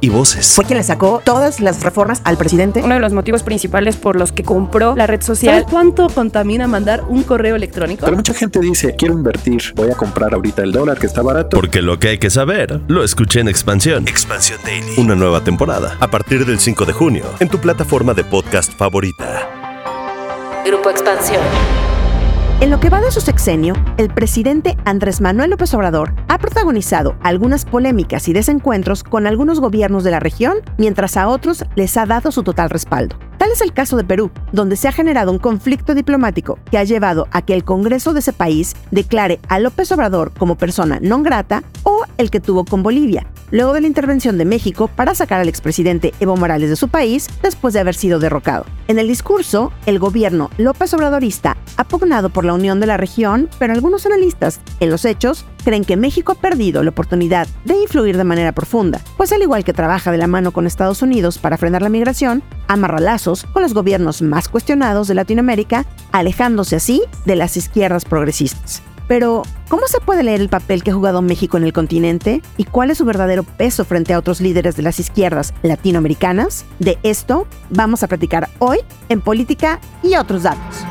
y voces. Fue quien le sacó todas las reformas al presidente. Uno de los motivos principales por los que compró la red social. ¿Sabes cuánto contamina mandar un correo electrónico? Pero mucha gente dice, quiero invertir, voy a comprar ahorita el dólar que está barato. Porque lo que hay que saber, lo escuché en Expansión. Expansión Daily. Una nueva temporada, a partir del 5 de junio, en tu plataforma de podcast favorita. Grupo Expansión. En lo que va de su sexenio, el presidente Andrés Manuel López Obrador ha protagonizado algunas polémicas y desencuentros con algunos gobiernos de la región, mientras a otros les ha dado su total respaldo. Tal es el caso de Perú, donde se ha generado un conflicto diplomático que ha llevado a que el Congreso de ese país declare a López Obrador como persona non grata o el que tuvo con Bolivia, luego de la intervención de México para sacar al expresidente Evo Morales de su país después de haber sido derrocado. En el discurso, el gobierno López Obradorista ha pugnado por la unión de la región, pero algunos analistas, en los hechos, creen que México ha perdido la oportunidad de influir de manera profunda, pues al igual que trabaja de la mano con Estados Unidos para frenar la migración, amarra lazos con los gobiernos más cuestionados de Latinoamérica, alejándose así de las izquierdas progresistas. Pero, ¿cómo se puede leer el papel que ha jugado México en el continente? ¿Y cuál es su verdadero peso frente a otros líderes de las izquierdas latinoamericanas? De esto vamos a platicar hoy en Política y otros datos.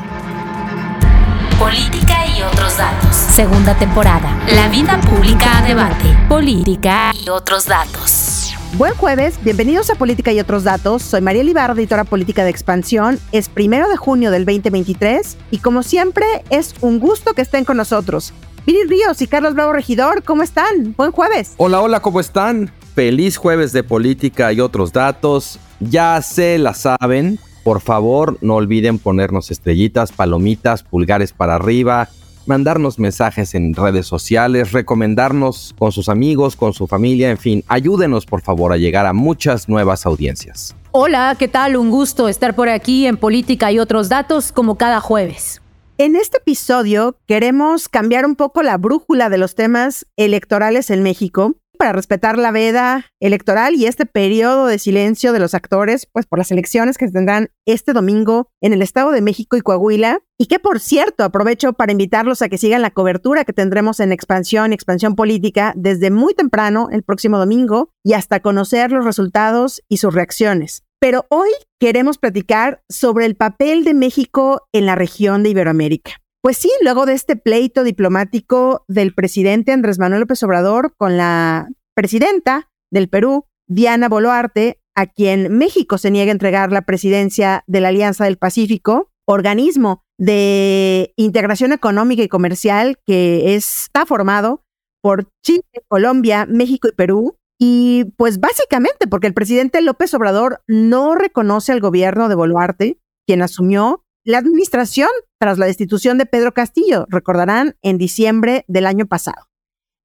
Política y otros datos. Segunda temporada. La vida pública a debate. Política y otros datos. Buen jueves, bienvenidos a Política y otros datos. Soy María Libar, editora política de Expansión. Es primero de junio del 2023 y como siempre es un gusto que estén con nosotros. Viri Ríos y Carlos Bravo Regidor, ¿cómo están? Buen jueves. Hola, hola, ¿cómo están? Feliz jueves de política y otros datos. Ya se la saben. Por favor, no olviden ponernos estrellitas, palomitas, pulgares para arriba, mandarnos mensajes en redes sociales, recomendarnos con sus amigos, con su familia, en fin, ayúdenos por favor a llegar a muchas nuevas audiencias. Hola, ¿qué tal? Un gusto estar por aquí en Política y otros datos como cada jueves. En este episodio queremos cambiar un poco la brújula de los temas electorales en México para respetar la veda electoral y este periodo de silencio de los actores, pues por las elecciones que se tendrán este domingo en el Estado de México y Coahuila. Y que, por cierto, aprovecho para invitarlos a que sigan la cobertura que tendremos en Expansión, Expansión Política, desde muy temprano, el próximo domingo, y hasta conocer los resultados y sus reacciones. Pero hoy queremos platicar sobre el papel de México en la región de Iberoamérica. Pues sí, luego de este pleito diplomático del presidente Andrés Manuel López Obrador con la presidenta del Perú, Diana Boluarte, a quien México se niega a entregar la presidencia de la Alianza del Pacífico, organismo de integración económica y comercial que está formado por Chile, Colombia, México y Perú. Y pues básicamente porque el presidente López Obrador no reconoce al gobierno de Boluarte, quien asumió la administración tras la destitución de Pedro Castillo, recordarán, en diciembre del año pasado.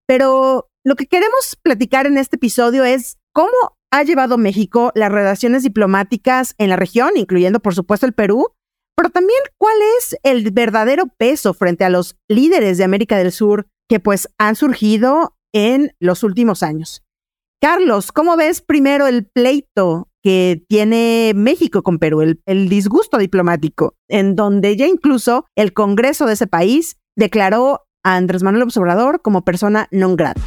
Pero lo que queremos platicar en este episodio es cómo ha llevado México las relaciones diplomáticas en la región, incluyendo por supuesto el Perú, pero también cuál es el verdadero peso frente a los líderes de América del Sur que pues han surgido en los últimos años. Carlos, ¿cómo ves primero el pleito que tiene México con Perú, el, disgusto diplomático, en donde ya incluso el Congreso de ese país declaró a Andrés Manuel Obrador como persona non grata.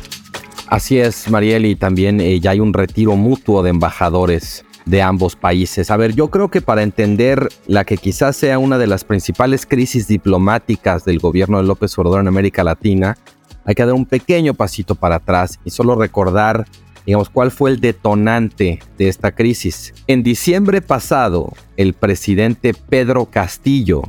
Así es, Mariel, y también eh, ya hay un retiro mutuo de embajadores de ambos países. A ver, yo creo que para entender la que quizás sea una de las principales crisis diplomáticas del gobierno de López Obrador en América Latina, hay que dar un pequeño pasito para atrás y solo recordar digamos, cuál fue el detonante de esta crisis. En diciembre pasado, el presidente Pedro Castillo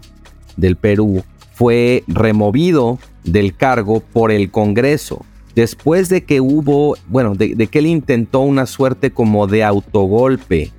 del Perú fue removido del cargo por el Congreso. Después de que hubo, bueno, de, que él intentó una suerte como de autogolpe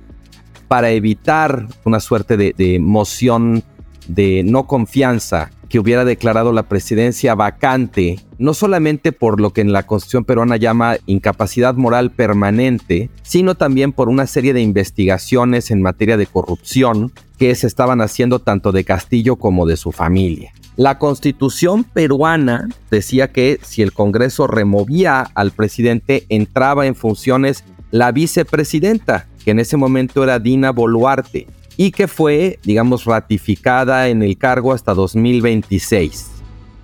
para evitar una suerte de, de moción de no confianza que hubiera declarado la presidencia vacante, no solamente por lo que en la constitución peruana llama incapacidad moral permanente, sino también por una serie de investigaciones en materia de corrupción que se estaban haciendo tanto de Castillo como de su familia. La constitución peruana decía que si el Congreso removía al presidente, entraba en funciones la vicepresidenta, que en ese momento era Dina Boluarte. Y que fue, digamos, ratificada en el cargo hasta 2026.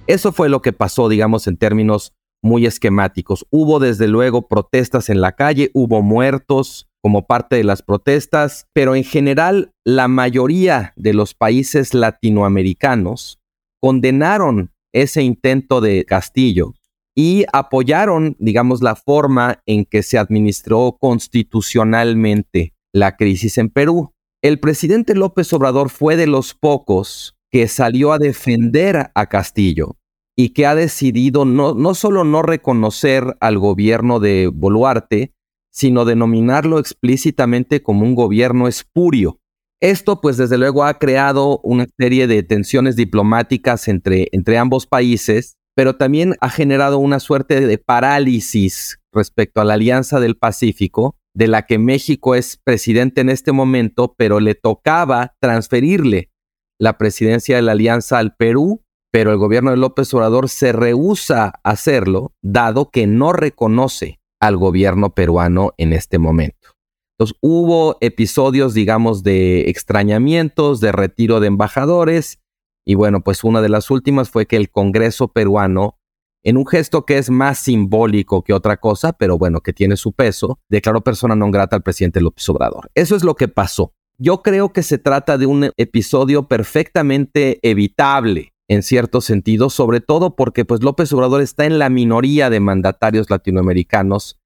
Eso fue lo que pasó, digamos, en términos muy esquemáticos. Hubo desde luego protestas en la calle, hubo muertos como parte de las protestas, pero en general la mayoría de los países latinoamericanos condenaron ese intento de Castillo y apoyaron, digamos, la forma en que se administró constitucionalmente la crisis en Perú. El presidente López Obrador fue de los pocos que salió a defender a Castillo y que ha decidido no, no solo no reconocer al gobierno de Boluarte, sino denominarlo explícitamente como un gobierno espurio. Esto, pues, desde luego ha creado una serie de tensiones diplomáticas entre, entre ambos países, pero también ha generado una suerte de parálisis respecto a la Alianza del Pacífico, de la que México es presidente en este momento, pero le tocaba transferirle la presidencia de la Alianza al Perú pero el gobierno de López Obrador se rehúsa a hacerlo, dado que no reconoce al gobierno peruano en este momento. Entonces hubo episodios, digamos, de extrañamientos, de retiro de embajadores, y bueno, pues una de las últimas fue que el Congreso peruano, en un gesto que es más simbólico que otra cosa, pero bueno, que tiene su peso, declaró persona non grata al presidente López Obrador. Eso es lo que pasó. Yo creo que se trata de un episodio perfectamente evitable en cierto sentido, sobre todo porque pues López Obrador está en la minoría de mandatarios latinoamericanos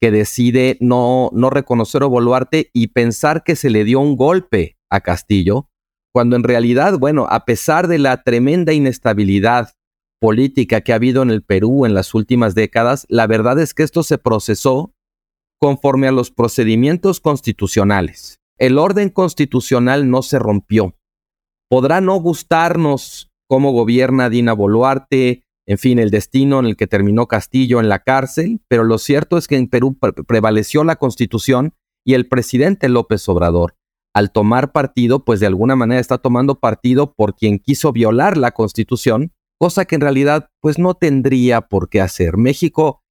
que decide no, no reconocer a Boluarte y pensar que se le dio un golpe a Castillo, cuando en realidad, bueno, a pesar de la tremenda inestabilidad política que ha habido en el Perú en las últimas décadas, la verdad es que esto se procesó conforme a los procedimientos constitucionales. El orden constitucional no se rompió. Podrá no gustarnos cómo gobierna Dina Boluarte, en fin, el destino en el que terminó Castillo en la cárcel, pero lo cierto es que en Perú prevaleció la constitución y el presidente López Obrador, al tomar partido, pues de alguna manera está tomando partido por quien quiso violar la constitución, cosa que en realidad pues no tendría por qué hacer. México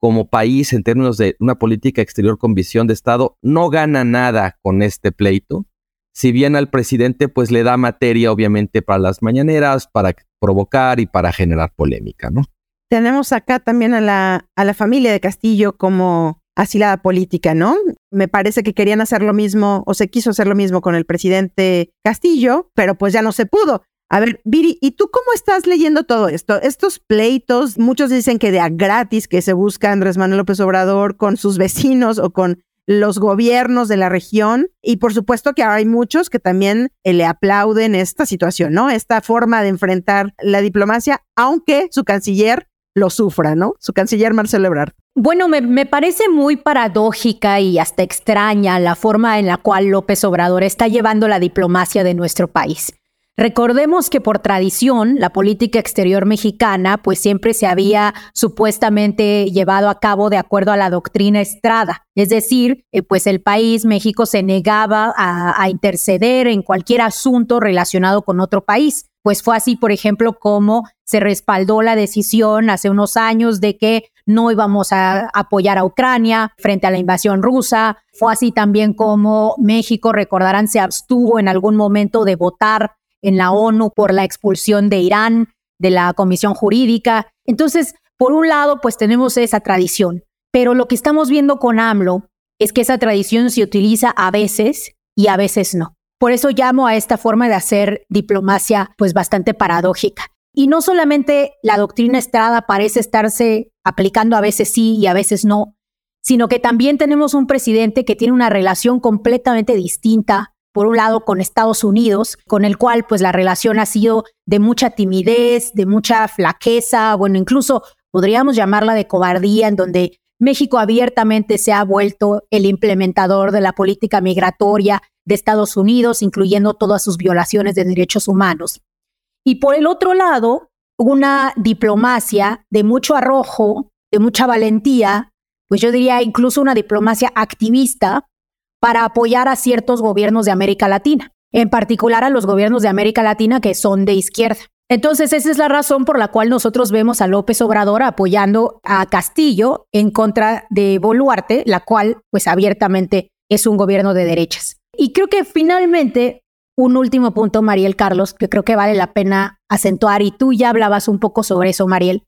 como país en términos de una política exterior con visión de Estado no gana nada con este pleito si bien al presidente pues le da materia obviamente para las mañaneras, para provocar y para generar polémica, ¿no? Tenemos acá también a la, a la familia de Castillo como asilada política, ¿no? Me parece que querían hacer lo mismo o se quiso hacer lo mismo con el presidente Castillo, pero pues ya no se pudo. A ver, Viri, ¿y tú cómo estás leyendo todo esto? Estos pleitos, muchos dicen que de a gratis que se busca Andrés Manuel López Obrador con sus vecinos o con los gobiernos de la región y por supuesto que hay muchos que también eh, le aplauden esta situación, ¿no? Esta forma de enfrentar la diplomacia, aunque su canciller lo sufra, ¿no? Su canciller Marcelo Ebrard. Bueno, me, me, parece muy paradójica y hasta extraña la forma en la cual López Obrador está llevando la diplomacia de nuestro país. Recordemos que por tradición la política exterior mexicana pues siempre se había supuestamente llevado a cabo de acuerdo a la doctrina Estrada, es decir, eh, pues el país México se negaba a, a interceder en cualquier asunto relacionado con otro país. Pues fue así, por ejemplo, como se respaldó la decisión hace unos años de que no íbamos a apoyar a Ucrania frente a la invasión rusa. Fue así también como México, recordarán, se abstuvo en algún momento de votar en la ONU por la expulsión de Irán de la Comisión Jurídica. Entonces, por un lado, pues tenemos esa tradición, pero lo que estamos viendo con AMLO es que esa tradición se utiliza a veces y a veces no. Por eso llamo a esta forma de hacer diplomacia pues bastante paradójica. Y no solamente la doctrina Estrada parece estarse aplicando a veces sí y a veces no, sino que también tenemos un presidente que tiene una relación completamente distinta por un lado con Estados Unidos, con el cual pues la relación ha sido de mucha timidez, de mucha flaqueza, bueno, incluso podríamos llamarla de cobardía, en donde México abiertamente se ha vuelto el implementador de la política migratoria de Estados Unidos, incluyendo todas sus violaciones de derechos humanos. Y por el otro lado, una diplomacia de mucho arrojo, de mucha valentía, pues yo diría incluso una diplomacia activista, para apoyar a ciertos gobiernos de América Latina, en particular a los gobiernos de América Latina que son de izquierda. Entonces, esa es la razón por la cual nosotros vemos a López Obrador apoyando a Castillo en contra de Boluarte, la cual, pues abiertamente, es un gobierno de derechas. Y creo que finalmente, un último punto, Mariel Carlos, que creo que vale la pena acentuar, y tú ya hablabas un poco sobre eso, Mariel,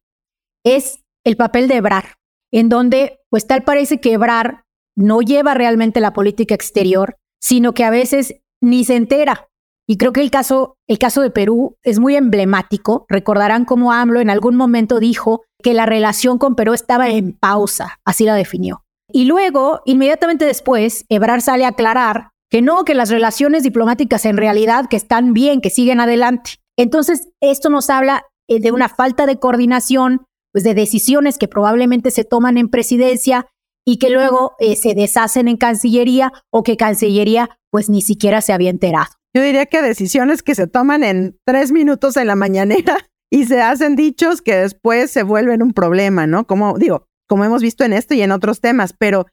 es el papel de Ebrar, en donde pues tal parece que Ebrar no lleva realmente la política exterior, sino que a veces ni se entera. Y creo que el caso, el caso de Perú es muy emblemático. Recordarán cómo AMLO en algún momento dijo que la relación con Perú estaba en pausa, así la definió. Y luego, inmediatamente después, Ebrar sale a aclarar que no, que las relaciones diplomáticas en realidad que están bien, que siguen adelante. Entonces, esto nos habla eh, de una falta de coordinación, pues de decisiones que probablemente se toman en presidencia y que luego eh, se deshacen en Cancillería o que Cancillería pues ni siquiera se había enterado. Yo diría que decisiones que se toman en tres minutos en la mañanera y se hacen dichos que después se vuelven un problema, ¿no? Como digo, como hemos visto en esto y en otros temas, pero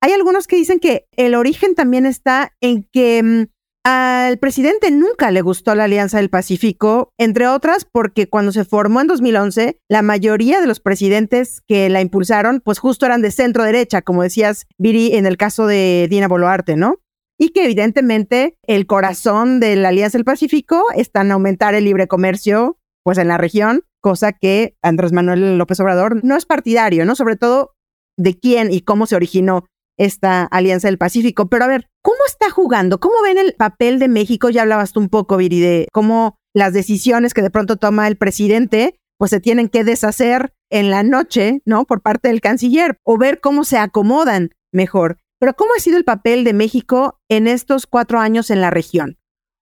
hay algunos que dicen que el origen también está en que mm, al presidente nunca le gustó la Alianza del Pacífico, entre otras porque cuando se formó en 2011, la mayoría de los presidentes que la impulsaron, pues justo eran de centro derecha, como decías, Viri, en el caso de Dina Boluarte, ¿no? Y que evidentemente el corazón de la Alianza del Pacífico está en aumentar el libre comercio, pues en la región, cosa que Andrés Manuel López Obrador no es partidario, ¿no? Sobre todo de quién y cómo se originó esta Alianza del Pacífico. Pero a ver, ¿cómo está jugando? ¿Cómo ven el papel de México? Ya hablabas tú un poco, Viri, de cómo las decisiones que de pronto toma el presidente, pues se tienen que deshacer en la noche, ¿no? Por parte del canciller, o ver cómo se acomodan mejor. Pero ¿cómo ha sido el papel de México en estos cuatro años en la región?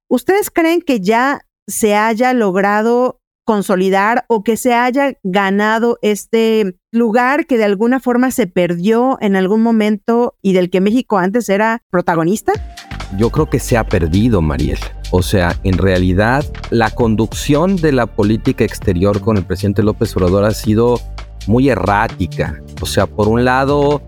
¿Ustedes creen que ya se haya logrado consolidar o que se haya ganado este lugar que de alguna forma se perdió en algún momento y del que México antes era protagonista? Yo creo que se ha perdido, Mariel. O sea, en realidad la conducción de la política exterior con el presidente López Obrador ha sido muy errática. O sea, por un lado,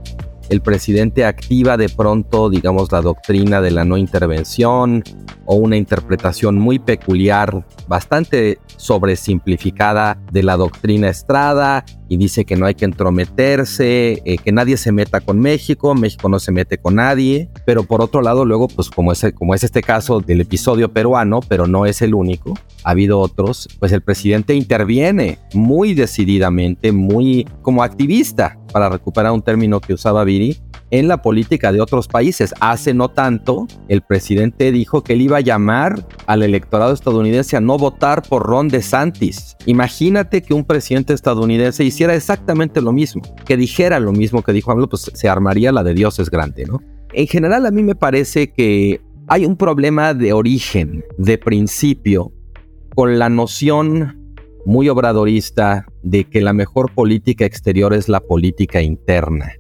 el presidente activa de pronto, digamos, la doctrina de la no intervención o una interpretación muy peculiar, bastante sobresimplificada de la doctrina Estrada y dice que no hay que entrometerse, eh, que nadie se meta con México, México no se mete con nadie, pero por otro lado luego, pues como es, como es este caso del episodio peruano, pero no es el único, ha habido otros, pues el presidente interviene muy decididamente, muy como activista, para recuperar un término que usaba Viri, en la política de otros países. Hace no tanto, el presidente dijo que él iba a llamar al electorado estadounidense a no votar por Ron DeSantis. Imagínate que un presidente estadounidense hiciera exactamente lo mismo, que dijera lo mismo que dijo AMLO, pues se armaría la de Dios es grande, ¿no? En general a mí me parece que hay un problema de origen, de principio, con la noción muy obradorista de que la mejor política exterior es la política interna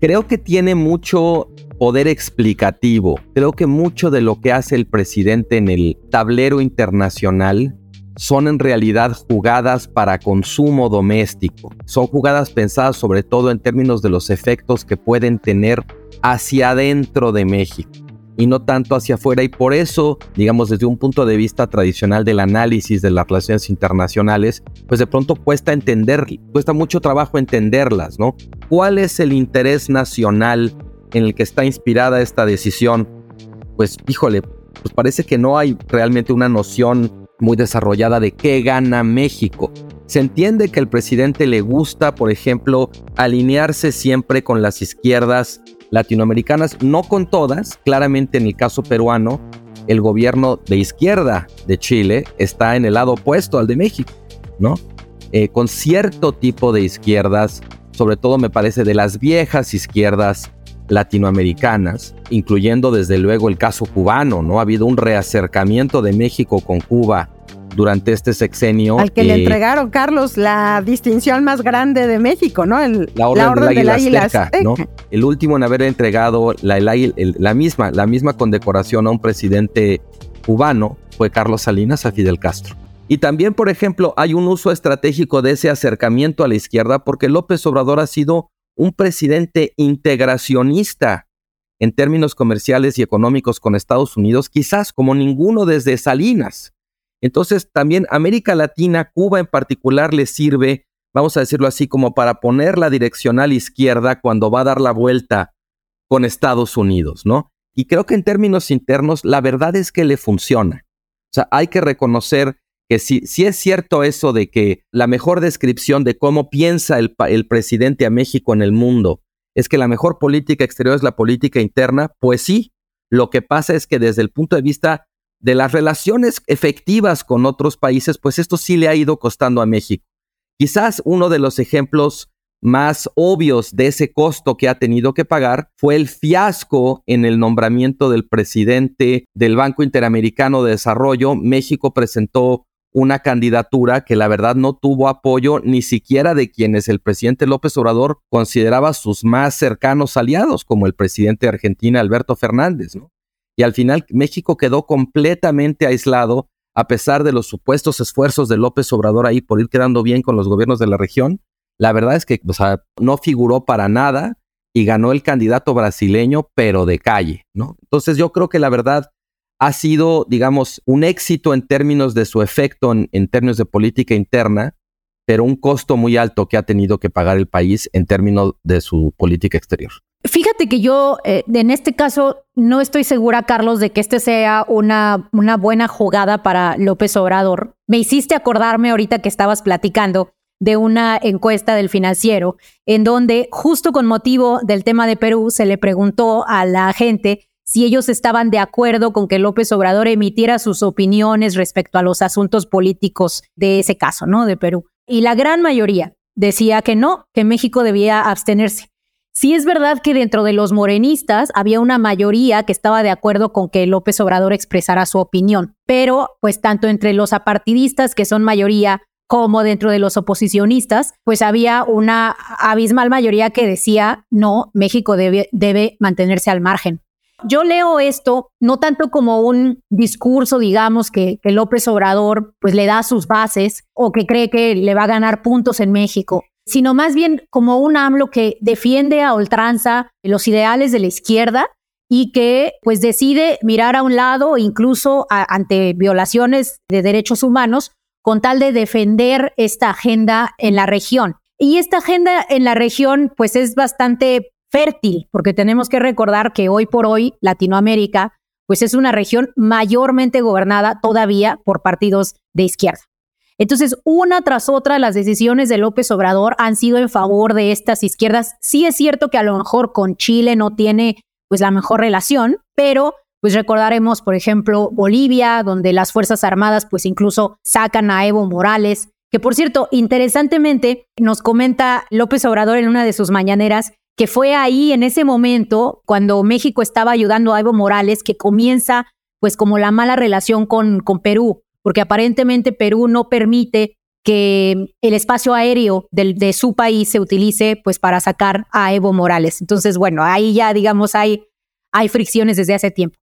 creo que tiene mucho poder explicativo. Creo que mucho de lo que hace el presidente en el tablero internacional son en realidad jugadas para consumo doméstico. Son jugadas pensadas sobre todo en términos de los efectos que pueden tener hacia adentro de México y no tanto hacia afuera. Y por eso, digamos, desde un punto de vista tradicional del análisis de las relaciones internacionales, pues de pronto cuesta entender, cuesta mucho trabajo entenderlas, ¿no? ¿Cuál es el interés nacional en el que está inspirada esta decisión? Pues, híjole, pues parece que no hay realmente una noción muy desarrollada de qué gana México. Se entiende que al presidente le gusta, por ejemplo, alinearse siempre con las izquierdas latinoamericanas, no con todas, claramente en el caso peruano, el gobierno de izquierda de Chile está en el lado opuesto al de México, ¿no? Eh, con cierto tipo de izquierdas, sobre todo me parece de las viejas izquierdas latinoamericanas, incluyendo desde luego el caso cubano, ¿no? Ha habido un reacercamiento de México con Cuba durante este sexenio. Al que le entregaron, Carlos, la distinción más grande de México, ¿no? la Orden, del, Águila, ¿no? El último en haber entregado la, la, misma, la misma condecoración a un presidente cubano fue Carlos Salinas a Fidel Castro. Y también, por ejemplo, hay un uso estratégico de ese acercamiento a la izquierda porque López Obrador ha sido un presidente integracionista en términos comerciales y económicos con Estados Unidos, quizás como ninguno desde Salinas. Entonces, también América Latina, Cuba en particular, le sirve, vamos a decirlo así, como para poner la direccional izquierda cuando va a dar la vuelta con Estados Unidos, ¿no? Y creo que en términos internos, la verdad es que le funciona. O sea, hay que reconocer que si, si es cierto eso de que la mejor descripción de cómo piensa el, el presidente a México en el mundo es que la mejor política exterior es la política interna, pues sí. Lo que pasa es que desde el punto de vista de las relaciones efectivas con otros países, pues esto sí le ha ido costando a México. Quizás uno de los ejemplos más obvios de ese costo que ha tenido que pagar fue el fiasco en el nombramiento del presidente del Banco Interamericano de Desarrollo. México presentó una candidatura que la verdad no tuvo apoyo ni siquiera de quienes el presidente López Obrador consideraba sus más cercanos aliados, como el presidente de Argentina, Alberto Fernández. Y al final México quedó completamente aislado a pesar de los supuestos esfuerzos de López Obrador ahí por ir quedando bien con los gobiernos de la región la verdad es que no figuró para nada y ganó el candidato brasileño, pero de calle, ¿no? Entonces yo creo que la verdad ha sido, digamos, un éxito en términos de su efecto en, términos de política interna, pero un costo muy alto que ha tenido que pagar el país en términos de su política exterior. Fíjate que yo, eh, en este caso, no estoy segura, Carlos, de que este sea una, una buena jugada para López Obrador. Me hiciste acordarme ahorita que estabas platicando de una encuesta del financiero, en donde justo con motivo del tema de Perú se le preguntó a la gente si ellos estaban de acuerdo con que López Obrador emitiera sus opiniones respecto a los asuntos políticos de ese caso, ¿no? De Perú. Y la gran mayoría decía que no, que México debía abstenerse. Sí es verdad que dentro de los morenistas había una mayoría que estaba de acuerdo con que López Obrador expresara su opinión, pero pues tanto entre los apartidistas, que son mayoría, como dentro de los oposicionistas, pues había una abismal mayoría que decía, no, México debe, debe mantenerse al margen. Yo leo esto no tanto como un discurso, digamos, que, que, López Obrador pues le da sus bases o que cree que le va a ganar puntos en México, sino más bien como un AMLO que defiende a ultranza los ideales de la izquierda y que pues decide mirar a un lado incluso ante violaciones de derechos humanos con tal de defender esta agenda en la región. Y esta agenda en la región pues es bastante fértil, porque tenemos que recordar que hoy por hoy Latinoamérica pues es una región mayormente gobernada todavía por partidos de izquierda. Entonces, una tras otra, las decisiones de López Obrador han sido en favor de estas izquierdas. Sí es cierto que a lo mejor con Chile no tiene pues la mejor relación, pero pues recordaremos, por ejemplo, Bolivia, donde las Fuerzas Armadas pues incluso sacan a Evo Morales, que por cierto, interesantemente nos comenta López Obrador en una de sus mañaneras que fue ahí en ese momento cuando México estaba ayudando a Evo Morales que comienza pues como la mala relación con, con Perú, porque aparentemente Perú no permite que el espacio aéreo de su país se utilice pues para sacar a Evo Morales. Entonces, bueno, ahí ya digamos hay, hay fricciones desde hace tiempo.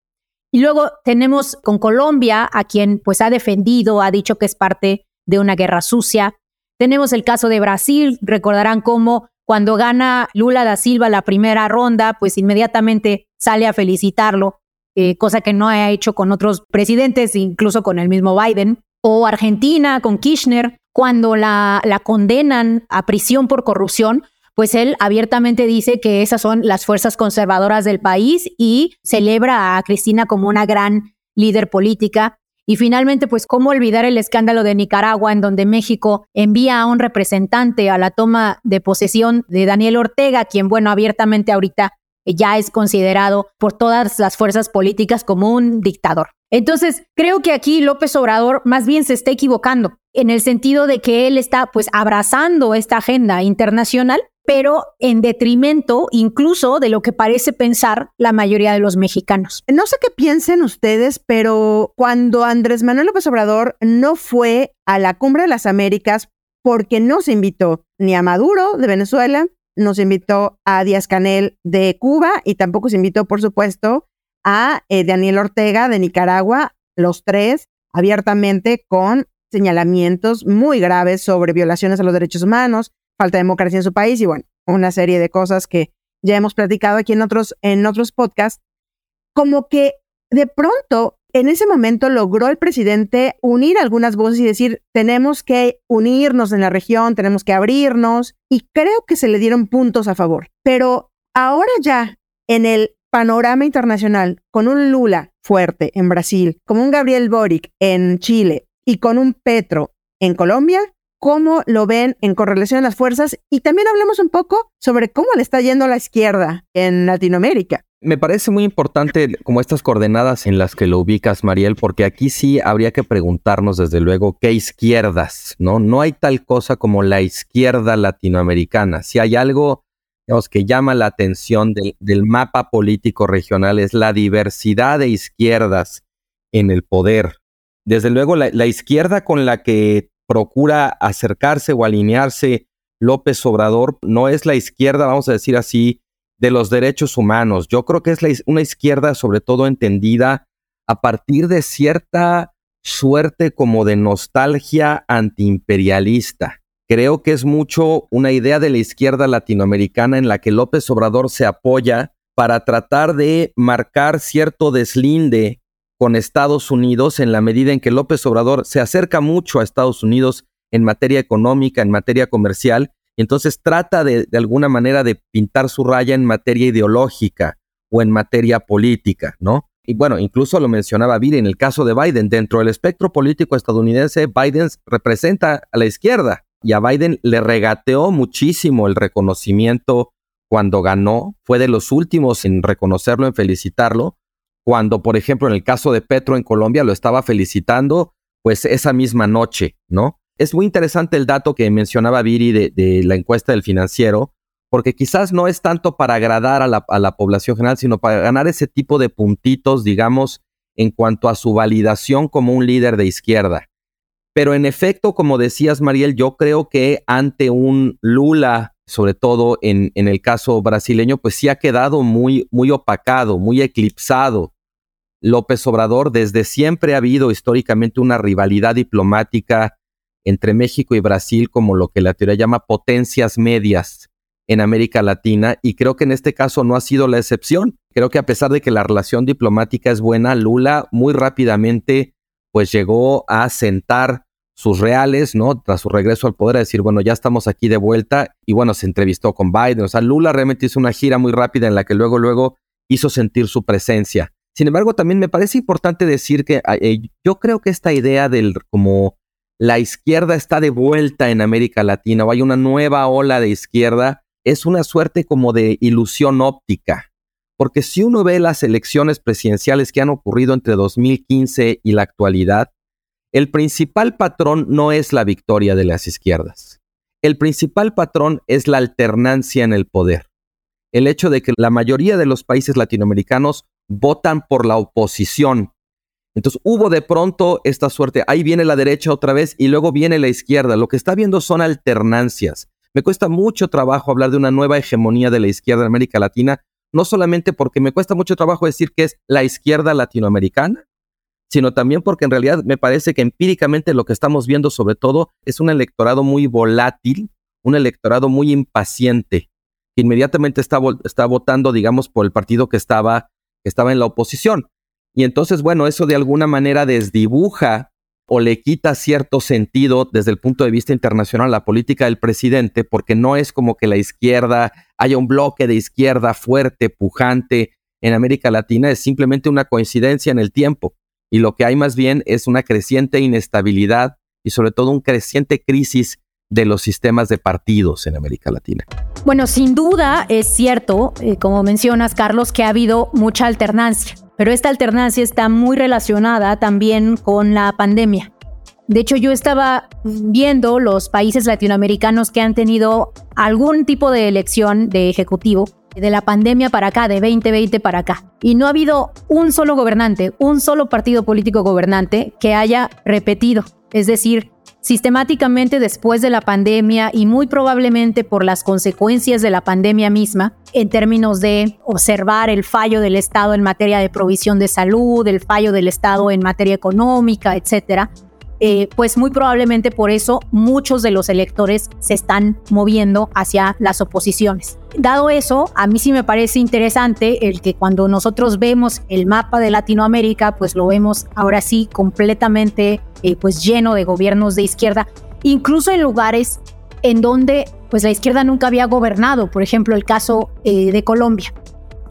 Y luego tenemos con Colombia, a quien pues ha defendido, ha dicho que es parte de una guerra sucia. Tenemos el caso de Brasil, recordarán cómo cuando gana Lula da Silva la primera ronda, pues inmediatamente sale a felicitarlo, eh, cosa que no ha hecho con otros presidentes, incluso con el mismo Biden. O Argentina con Kirchner, cuando la, la condenan a prisión por corrupción, pues él abiertamente dice que esas son las fuerzas conservadoras del país y celebra a Cristina como una gran líder política. Y finalmente, pues, ¿cómo olvidar el escándalo de Nicaragua, en donde México envía a un representante a la toma de posesión de Daniel Ortega, quien, bueno, abiertamente ahorita ya es considerado por todas las fuerzas políticas como un dictador? Entonces, creo que aquí López Obrador más bien se está equivocando en el sentido de que él está pues abrazando esta agenda internacional pero en detrimento incluso de lo que parece pensar la mayoría de los mexicanos. No sé qué piensen ustedes, pero cuando Andrés Manuel López Obrador no fue a la Cumbre de las Américas porque no se invitó ni a Maduro de Venezuela, no se invitó a Díaz Canel de Cuba y tampoco se invitó, por supuesto, a eh, Daniel Ortega de Nicaragua, los tres abiertamente con señalamientos muy graves sobre violaciones a los derechos humanos, falta de democracia en su país y bueno, una serie de cosas que ya hemos platicado aquí en otros, en otros podcasts, como que de pronto en ese momento logró el presidente unir algunas voces y decir, tenemos que unirnos en la región, tenemos que abrirnos, y creo que se le dieron puntos a favor. Pero ahora ya, en el panorama internacional con un Lula fuerte en Brasil, como un Gabriel Boric en Chile y con un Petro en Colombia, ¿cómo lo ven en correlación a las fuerzas? Y también hablemos un poco sobre cómo le está yendo a la izquierda en Latinoamérica. Me parece muy importante como estas coordenadas en las que lo ubicas, Mariel, porque aquí sí habría que preguntarnos desde luego qué izquierdas, ¿no? No hay tal cosa como la izquierda latinoamericana. Si hay algo que llama la atención del, del mapa político regional es la diversidad de izquierdas en el poder. Desde luego, la izquierda con la que procura acercarse o alinearse López Obrador no es la izquierda, vamos a decir así, de los derechos humanos. Yo creo que es una izquierda sobre todo entendida a partir de cierta suerte como de nostalgia antiimperialista. Creo que es mucho una idea de la izquierda latinoamericana en la que López Obrador se apoya para tratar de marcar cierto deslinde con Estados Unidos en la medida en que López Obrador se acerca mucho a Estados Unidos en materia económica, en materia comercial, entonces trata de, alguna manera de pintar su raya en materia ideológica o en materia política, ¿no? Y bueno, incluso lo mencionaba Viri en el caso de Biden. Dentro del espectro político estadounidense, Biden representa a la izquierda y a Biden le regateó muchísimo el reconocimiento cuando ganó. Fue de los últimos en reconocerlo, en felicitarlo. Cuando, por ejemplo, en el caso de Petro en Colombia lo estaba felicitando, pues esa misma noche, ¿no? Es muy interesante el dato que mencionaba Viri de, la encuesta del financiero, porque quizás no es tanto para agradar a la, población general, sino para ganar ese tipo de puntitos, digamos, en cuanto a su validación como un líder de izquierda. Pero en efecto, como decías, Mariel, yo creo que ante un Lula, sobre todo en, el caso brasileño, pues sí ha quedado muy opacado, muy eclipsado. López Obrador, desde siempre ha habido históricamente una rivalidad diplomática entre México y Brasil como lo que la teoría llama potencias medias en América Latina y creo que en este caso no ha sido la excepción. Creo que a pesar de que la relación diplomática es buena, Lula muy rápidamente pues llegó a sentar sus reales, ¿no? Tras su regreso al poder, a decir, bueno, ya estamos aquí de vuelta y bueno, se entrevistó con Biden. O sea, Lula realmente hizo una gira muy rápida en la que luego, luego hizo sentir su presencia. Sin embargo, también me parece importante decir que eh, yo creo que esta idea del como la izquierda está de vuelta en América Latina o hay una nueva ola de izquierda, es una suerte como de ilusión óptica. Porque si uno ve las elecciones presidenciales que han ocurrido entre 2015 y la actualidad, el principal patrón no es la victoria de las izquierdas. El principal patrón es la alternancia en el poder. El hecho de que la mayoría de los países latinoamericanos votan por la oposición entonces hubo de pronto esta suerte, ahí viene la derecha otra vez y luego viene la izquierda. Lo que está viendo son alternancias. Me cuesta mucho trabajo hablar de una nueva hegemonía de la izquierda en América Latina, no solamente porque me cuesta mucho trabajo decir que es la izquierda latinoamericana, sino también porque en realidad me parece que empíricamente lo que estamos viendo sobre todo es un electorado muy volátil, un electorado muy impaciente, que inmediatamente está, está votando, digamos, por el partido que estaba, que estaba en la oposición. Y entonces, bueno, eso de alguna manera desdibuja o le quita cierto sentido desde el punto de vista internacional a la política del presidente, porque no es como que la izquierda haya un bloque de izquierda fuerte, pujante en América Latina, es simplemente una coincidencia en el tiempo. Y lo que hay más bien es una creciente inestabilidad y sobre todo un creciente crisis de los sistemas de partidos en América Latina. Bueno, sin duda es cierto, eh, como mencionas, Carlos, que ha habido mucha alternancia pero esta alternancia está muy relacionada también con la pandemia. De hecho, yo estaba viendo los países latinoamericanos que han tenido algún tipo de elección de ejecutivo de la pandemia para acá, de 2020 para acá. Y no ha habido un solo gobernante, un solo partido político gobernante que haya repetido. Es decir, sistemáticamente después de la pandemia y muy probablemente por las consecuencias de la pandemia misma, en términos de observar el fallo del Estado en materia de provisión de salud, el fallo del Estado en materia económica, etcétera, eh, pues muy probablemente por eso muchos de los electores se están moviendo hacia las oposiciones. Dado eso, a mí sí me parece interesante el que cuando nosotros vemos el mapa de Latinoamérica, pues lo vemos ahora sí completamente eh, pues lleno de gobiernos de izquierda, incluso en lugares en donde pues la izquierda nunca había gobernado, por ejemplo el caso eh, de Colombia.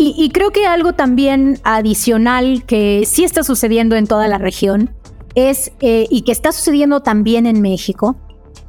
Y, creo que algo también adicional que sí está sucediendo en toda la región es, eh, y que está sucediendo también en México,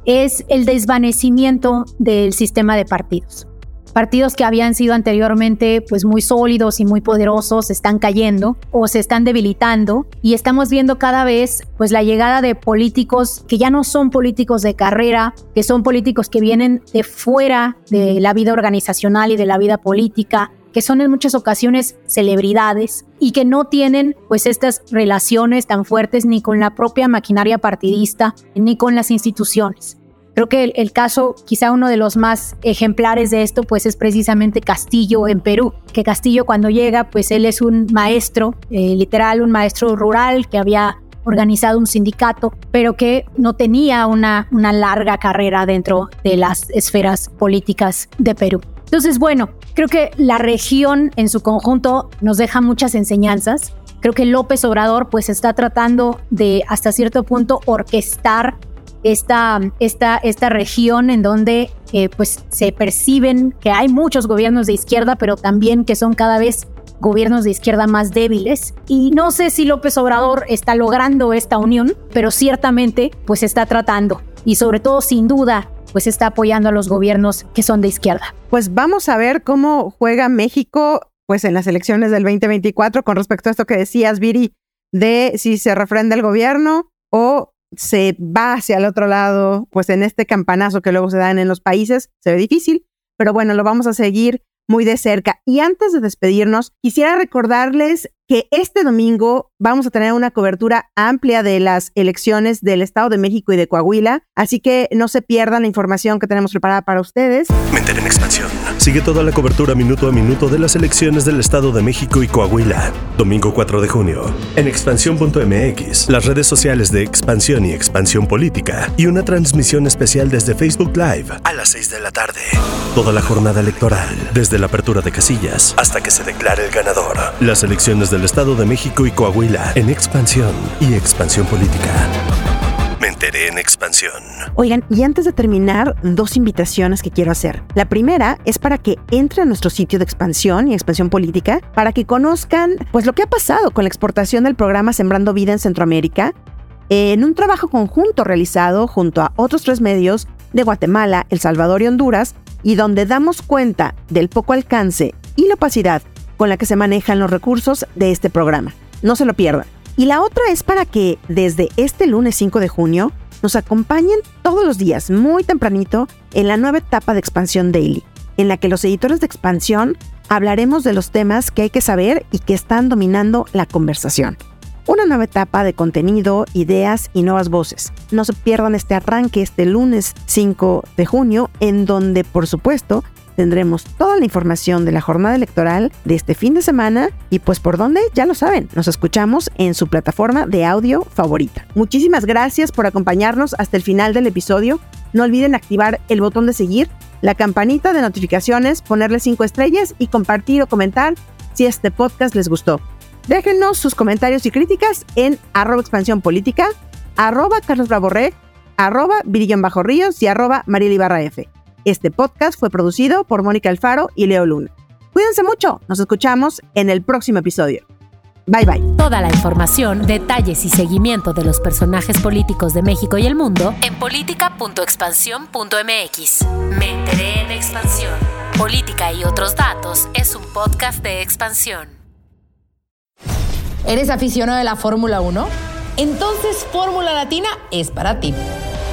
es el desvanecimiento del sistema de partidos. Partidos que habían sido anteriormente pues muy sólidos y muy poderosos están cayendo o se están debilitando y estamos viendo cada vez pues la llegada de políticos que ya no son políticos de carrera, que son políticos que vienen de fuera de la vida organizacional y de la vida política, que son en muchas ocasiones celebridades y que no tienen pues estas relaciones tan fuertes ni con la propia maquinaria partidista ni con las instituciones. Creo que el, caso, quizá uno de los más ejemplares de esto, pues es precisamente Castillo en Perú. Que Castillo cuando llega, pues él es un maestro, eh, literal, un maestro rural que había organizado un sindicato, pero que no tenía una, una larga carrera dentro de las esferas políticas de Perú. Entonces, bueno, creo que la región en su conjunto nos deja muchas enseñanzas. Creo que López Obrador pues está tratando de hasta cierto punto orquestar esta, esta, esta región en donde eh, pues se perciben que hay muchos gobiernos de izquierda, pero también que son cada vez gobiernos de izquierda más débiles. Y no sé si López Obrador está logrando esta unión, pero ciertamente pues está tratando y sobre todo sin duda pues está apoyando a los gobiernos que son de izquierda. Pues vamos a ver cómo juega México pues en las elecciones del 2024 con respecto a esto que decías, Viri, de si se refrenda el gobierno o se va hacia el otro lado, pues en este campanazo que luego se dan en los países, se ve difícil, pero bueno, lo vamos a seguir muy de cerca. Y antes de despedirnos, quisiera recordarles que este domingo vamos a tener una cobertura amplia de las elecciones del Estado de México y de Coahuila, así que no se pierdan la información que tenemos preparada para ustedes. En expansión. Sigue toda la cobertura minuto a minuto de las elecciones del Estado de México y Coahuila. Domingo 4 de junio. En expansión.mx, las redes sociales de Expansión y Expansión Política y una transmisión especial desde Facebook Live a las 6 de la tarde. Toda la jornada electoral, desde la apertura de casillas hasta que se declare el ganador. Las elecciones del Estado de México y Coahuila en expansión y expansión política. Me enteré en expansión. Oigan, y antes de terminar, dos invitaciones que quiero hacer. La primera es para que entre a nuestro sitio de expansión y expansión política, para que conozcan pues lo que ha pasado con la exportación del programa Sembrando Vida en Centroamérica, en un trabajo conjunto realizado junto a otros tres medios de Guatemala, El Salvador y Honduras, y donde damos cuenta del poco alcance y la opacidad con la que se manejan los recursos de este programa. No se lo pierdan. Y la otra es para que desde este lunes 5 de junio nos acompañen todos los días, muy tempranito, en la nueva etapa de Expansión Daily, en la que los editores de Expansión hablaremos de los temas que hay que saber y que están dominando la conversación. Una nueva etapa de contenido, ideas y nuevas voces. No se pierdan este arranque este lunes 5 de junio, en donde, por supuesto, tendremos toda la información de la jornada electoral de este fin de semana y pues por dónde, ya lo saben, nos escuchamos en su plataforma de audio favorita. Muchísimas gracias por acompañarnos hasta el final del episodio. No olviden activar el botón de seguir, la campanita de notificaciones, ponerle 5 estrellas y compartir o comentar si este podcast les gustó. Déjenos sus comentarios y críticas en arroba expansión política, arroba Carlos arroba Bajo Ríos y arroba F. Este podcast fue producido por Mónica Alfaro y Leo Luna. Cuídense mucho, nos escuchamos en el próximo episodio. Bye bye. Toda la información, detalles y seguimiento de los personajes políticos de México y el mundo en política.expansión.mx. Me enteré en expansión. Política y otros datos es un podcast de expansión. ¿Eres aficionado de la Fórmula 1? Entonces Fórmula Latina es para ti.